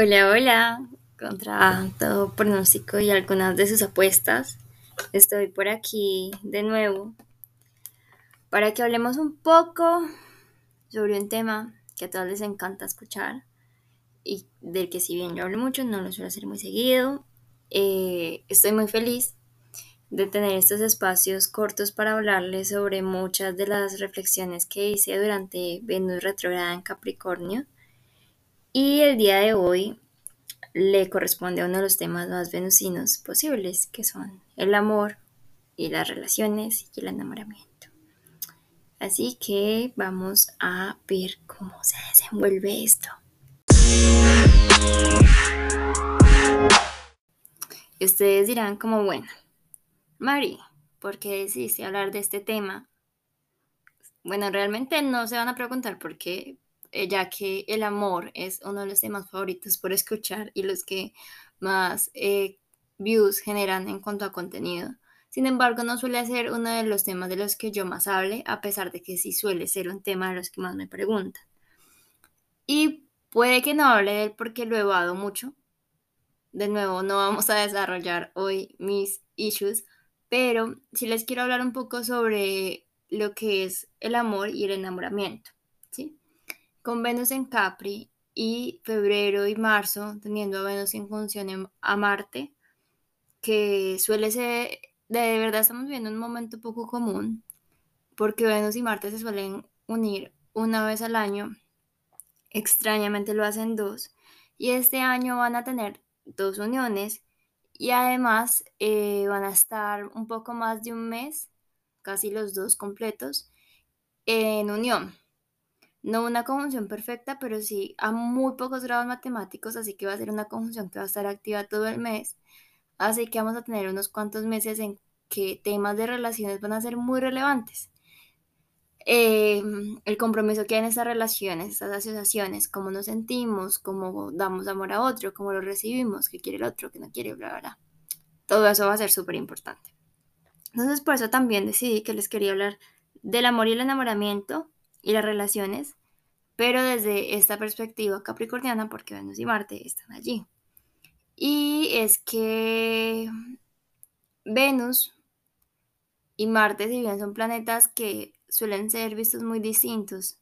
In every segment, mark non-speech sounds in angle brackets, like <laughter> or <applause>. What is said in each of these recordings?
Hola, hola. Contra todo pronóstico y algunas de sus apuestas, estoy por aquí de nuevo para que hablemos un poco sobre un tema que a todos les encanta escuchar y del que si bien yo hablo mucho, no lo suelo hacer muy seguido. Eh, estoy muy feliz de tener estos espacios cortos para hablarles sobre muchas de las reflexiones que hice durante Venus retrograda en Capricornio. Y el día de hoy le corresponde a uno de los temas más venusinos posibles, que son el amor y las relaciones y el enamoramiento. Así que vamos a ver cómo se desenvuelve esto. Y ustedes dirán como, bueno, Mari, ¿por qué decidiste hablar de este tema? Bueno, realmente no se van a preguntar por qué, ya que el amor es uno de los temas favoritos por escuchar y los que más eh, views generan en cuanto a contenido. Sin embargo, no suele ser uno de los temas de los que yo más hable, a pesar de que sí suele ser un tema de los que más me preguntan. Y puede que no hable de él porque lo he evado mucho. De nuevo, no vamos a desarrollar hoy mis issues, pero sí les quiero hablar un poco sobre lo que es el amor y el enamoramiento. Con Venus en Capri y febrero y marzo teniendo a Venus en función a Marte, que suele ser, de verdad estamos viviendo un momento poco común, porque Venus y Marte se suelen unir una vez al año, extrañamente lo hacen dos, y este año van a tener dos uniones y además eh, van a estar un poco más de un mes, casi los dos completos, en unión. No una conjunción perfecta, pero sí a muy pocos grados matemáticos, así que va a ser una conjunción que va a estar activa todo el mes. Así que vamos a tener unos cuantos meses en que temas de relaciones van a ser muy relevantes. Eh, el compromiso que hay en estas relaciones, estas asociaciones, cómo nos sentimos, cómo damos amor a otro, cómo lo recibimos, qué quiere el otro, qué no quiere, bla, bla, bla. Todo eso va a ser súper importante. Entonces, por eso también decidí que les quería hablar del amor y el enamoramiento y las relaciones, pero desde esta perspectiva capricorniana, porque Venus y Marte están allí. Y es que Venus y Marte, si bien son planetas que suelen ser vistos muy distintos,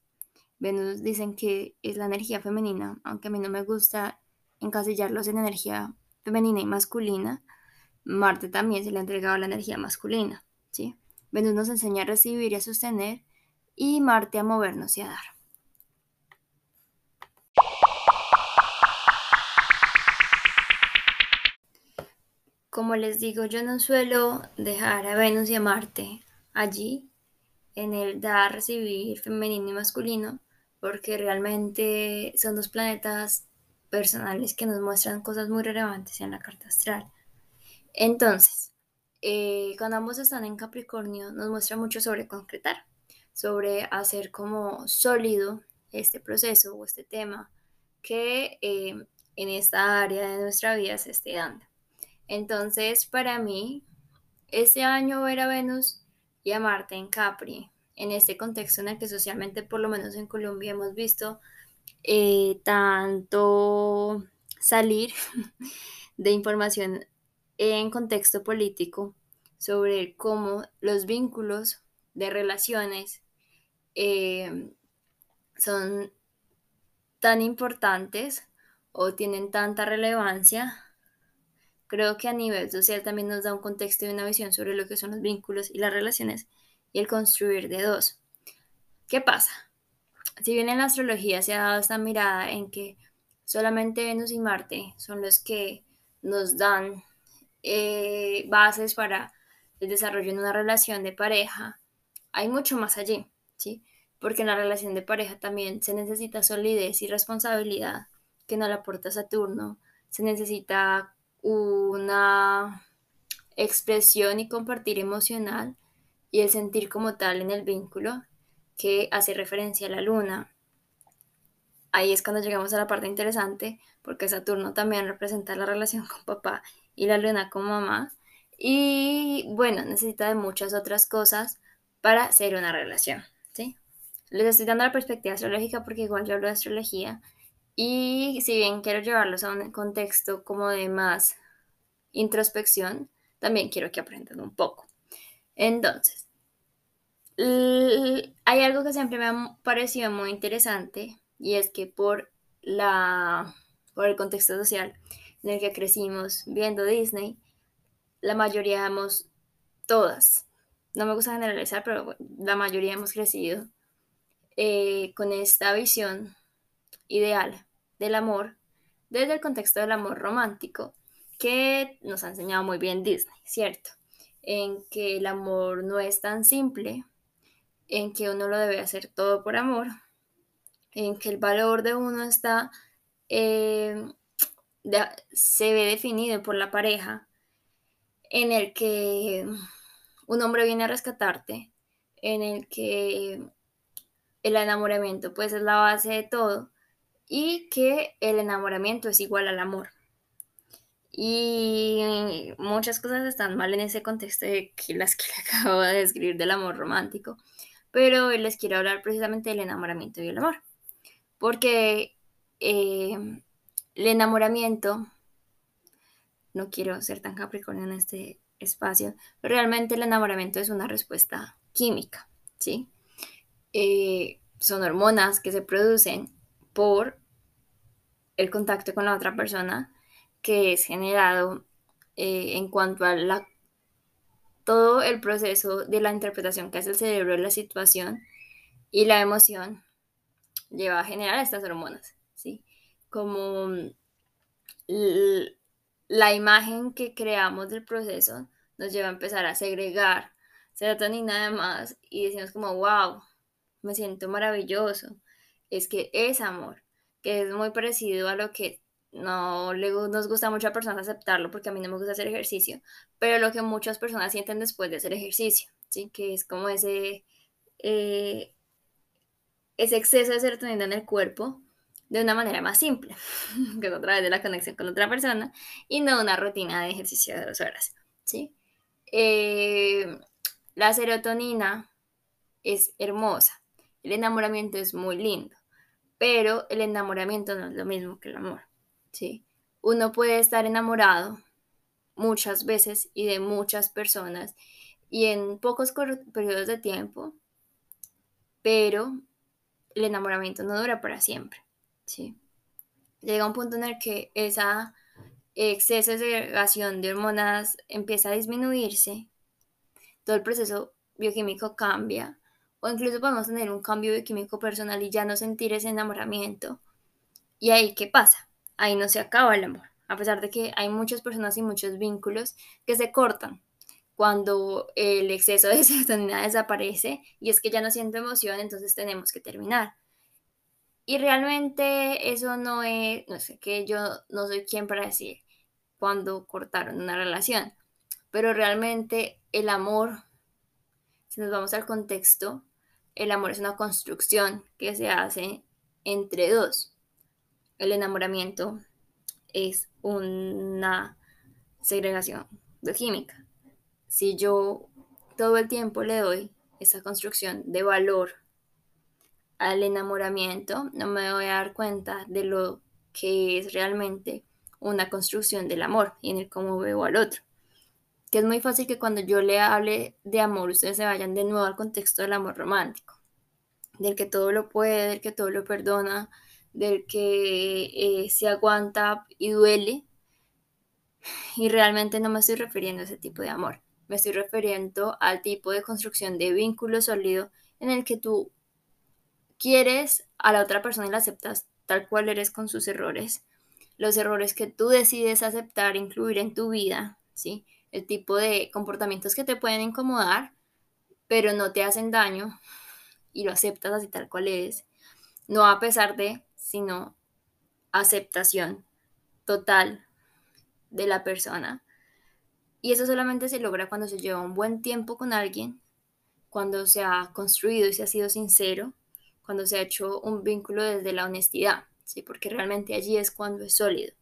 Venus dicen que es la energía femenina, aunque a mí no me gusta encasillarlos en energía femenina y masculina, Marte también se le ha entregado la energía masculina, ¿sí? Venus nos enseña a recibir y a sostener y Marte a movernos y a dar. Como les digo, yo no suelo dejar a Venus y a Marte allí en el dar, recibir femenino y masculino, porque realmente son dos planetas personales que nos muestran cosas muy relevantes en la carta astral. Entonces, eh, cuando ambos están en Capricornio, nos muestra mucho sobre concretar, sobre hacer como sólido este proceso o este tema que eh, en esta área de nuestra vida se esté dando. Entonces, para mí, este año ver a Venus y a Marte en Capri, en este contexto en el que socialmente, por lo menos en Colombia, hemos visto eh, tanto salir <laughs> de información en contexto político sobre cómo los vínculos de relaciones eh, son tan importantes o tienen tanta relevancia, creo que a nivel social también nos da un contexto y una visión sobre lo que son los vínculos y las relaciones y el construir de dos. ¿Qué pasa? Si bien en la astrología se ha dado esta mirada en que solamente Venus y Marte son los que nos dan eh, bases para el desarrollo de una relación de pareja, hay mucho más allí, ¿sí? Porque en la relación de pareja también se necesita solidez y responsabilidad que no la aporta Saturno, se necesita una expresión y compartir emocional y el sentir como tal en el vínculo que hace referencia a la luna. Ahí es cuando llegamos a la parte interesante, porque Saturno también representa la relación con papá y la luna con mamá. Y bueno, necesita de muchas otras cosas para ser una relación. Les estoy dando la perspectiva astrológica porque igual yo hablo de astrología Y si bien quiero llevarlos a un contexto como de más introspección, también quiero que aprendan un poco. Entonces, hay algo que siempre me ha parecido muy interesante y es que por la por el contexto social en el que crecimos viendo Disney, la mayoría hemos, todas, no me gusta generalizar, pero la mayoría hemos crecido eh, con esta visión ideal del amor desde el contexto del amor romántico que nos ha enseñado muy bien Disney, ¿cierto? En que el amor no es tan simple, en que uno lo debe hacer todo por amor, en que el valor de uno está, eh, se ve definido por la pareja, en el que un hombre viene a rescatarte, en el que el enamoramiento pues es la base de todo y que el enamoramiento es igual al amor. Y muchas cosas están mal en ese contexto de que las que <laughs> le acabo de describir del amor romántico, pero hoy les quiero hablar precisamente del enamoramiento y el amor, porque eh, el enamoramiento, no quiero ser tan capricornio en este espacio, pero realmente el enamoramiento es una respuesta química, ¿sí? Eh, son hormonas que se producen por el contacto con la otra persona que es generado eh, en cuanto a la, todo el proceso de la interpretación que hace el cerebro de la situación y la emoción lleva a generar estas hormonas, ¿sí? Como la imagen que creamos del proceso nos lleva a empezar a segregar serotonina además y decimos como, wow, me siento maravilloso. Es que es amor, que es muy parecido a lo que no le, nos gusta mucho a personas aceptarlo porque a mí no me gusta hacer ejercicio, pero lo que muchas personas sienten después de hacer ejercicio, ¿sí? que es como ese, eh, ese exceso de serotonina en el cuerpo de una manera más simple, <laughs> que es a través de la conexión con otra persona y no una rutina de ejercicio de dos horas. ¿sí? Eh, la serotonina es hermosa, el enamoramiento es muy lindo, pero el enamoramiento no es lo mismo que el amor. ¿sí? Uno puede estar enamorado muchas veces y de muchas personas y en pocos periodos de tiempo, pero el enamoramiento no dura para siempre, ¿sí? Llega un punto en el que esa exceso de segregación de hormonas empieza a disminuirse, todo el proceso bioquímico cambia, o incluso podemos tener un cambio bioquímico personal y ya no sentir ese enamoramiento. ¿Y ahí qué pasa? ahí no se acaba el amor, a pesar de que hay muchas personas y muchos vínculos que se cortan cuando el exceso de <laughs> serotonina desaparece y es que ya no siento emoción, entonces tenemos que terminar. Y realmente eso no es, no sé, que yo no soy quien para decir cuando cortaron una relación, pero realmente el amor, si nos vamos al contexto, el amor es una construcción que se hace entre dos el enamoramiento es una segregación de química. Si yo todo el tiempo le doy esa construcción de valor al enamoramiento, no me voy a dar cuenta de lo que es realmente una construcción del amor y en el cómo veo al otro. Que es muy fácil que cuando yo le hable de amor, ustedes se vayan de nuevo al contexto del amor romántico, del que todo lo puede, del que todo lo perdona, del que eh, se aguanta y duele. Y realmente no me estoy refiriendo a ese tipo de amor. Me estoy refiriendo al tipo de construcción de vínculo sólido en el que tú quieres a la otra persona y la aceptas tal cual eres con sus errores. Los errores que tú decides aceptar, incluir en tu vida, ¿sí? El tipo de comportamientos que te pueden incomodar, pero no te hacen daño y lo aceptas así tal cual eres. No a pesar de sino aceptación total de la persona. Y eso solamente se logra cuando se lleva un buen tiempo con alguien, cuando se ha construido y se ha sido sincero, cuando se ha hecho un vínculo desde la honestidad, ¿sí? porque realmente allí es cuando es sólido,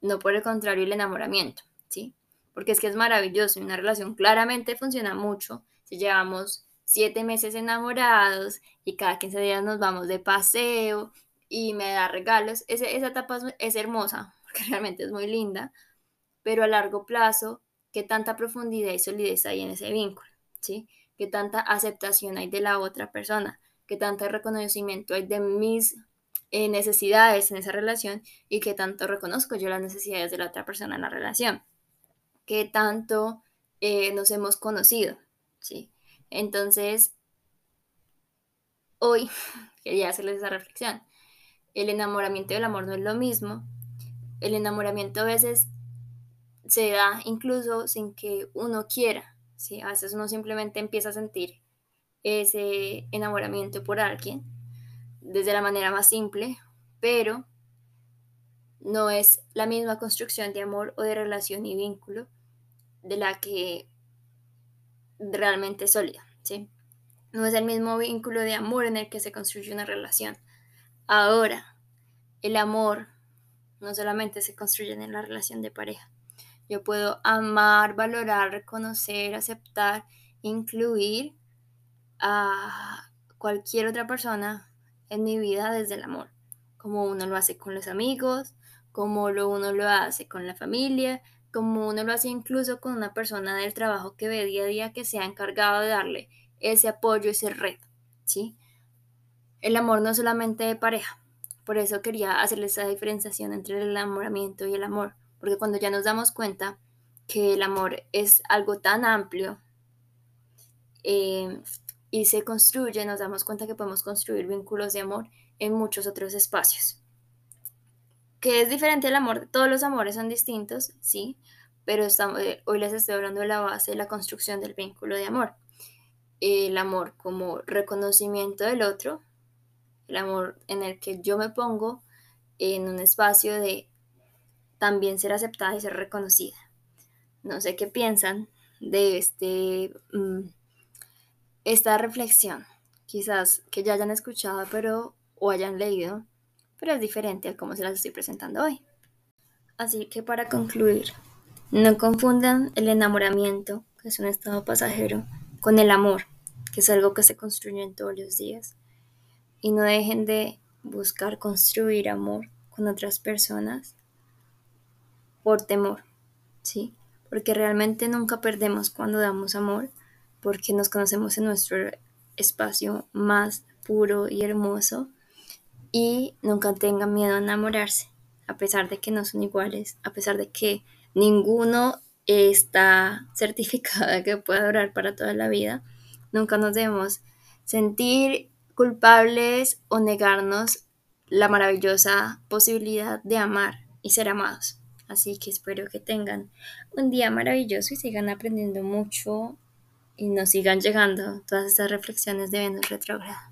no por el contrario el enamoramiento, ¿sí? Porque es que es maravilloso y una relación claramente funciona mucho si llevamos siete meses enamorados y cada 15 días nos vamos de paseo y me da regalos. esa etapa es, hermosa, <laughs> porque realmente es muy linda, pero a largo plazo, ¿qué tanta profundidad y solidez hay en ese vínculo? ¿Sí? ¿Qué tanta aceptación hay de la otra persona? ¿Qué tanto reconocimiento hay de mis eh, necesidades en esa relación y qué tanto reconozco yo las necesidades de la otra persona en la relación? ¿Qué tanto eh, nos hemos conocido? ¿Sí? Entonces, hoy <laughs> quería hacerles esa reflexión. El enamoramiento y el amor no es lo mismo. El enamoramiento a veces se da incluso sin que uno quiera. ¿sí? A veces uno simplemente empieza a sentir ese enamoramiento por alguien desde la manera más simple, pero no es la misma construcción de amor o de relación y vínculo de la que realmente es sólida, ¿sí? No es el mismo vínculo de amor en el que se construye una relación. Ahora, el amor no solamente se construye en la relación de pareja. Yo puedo amar, valorar, reconocer, aceptar, incluir a cualquier otra persona en mi vida desde el amor, como uno lo hace con los amigos, como lo uno lo hace con la familia, como uno lo hace incluso con una persona del trabajo que ve día a día que se ha encargado de darle ese apoyo, ese red, ¿sí? El amor no es solamente de pareja, por eso quería hacerles esa diferenciación entre el enamoramiento y el amor, porque cuando ya nos damos cuenta que el amor es algo tan amplio eh, y se construye, nos damos cuenta que podemos construir vínculos de amor en muchos otros espacios. Que es diferente el amor, todos los amores son distintos, sí, pero eh, hoy les estoy hablando de la base de la construcción del vínculo de amor el amor como reconocimiento del otro, el amor en el que yo me pongo en un espacio de también ser aceptada y ser reconocida. No sé qué piensan de este, mm, esta reflexión. Quizás que ya hayan escuchado pero, o hayan leído, pero es diferente a cómo se las estoy presentando hoy. Así que para concluir, no confundan el enamoramiento, que es un estado pasajero, con el amor, que es algo que se construye en todos los días. Y no dejen de buscar construir amor con otras personas por temor, ¿sí? Porque realmente nunca perdemos cuando damos amor, porque nos conocemos en nuestro espacio más puro y hermoso y nunca tengan miedo a enamorarse, a pesar de que no son iguales, a pesar de que ninguno está <laughs> certificado de que pueda durar para toda la vida, Nunca nos debemos sentir culpables o negarnos la maravillosa posibilidad de amar y ser amados. Así que espero que tengan un día maravilloso y sigan aprendiendo mucho y nos sigan llegando todas estas reflexiones de Venus retrógrada.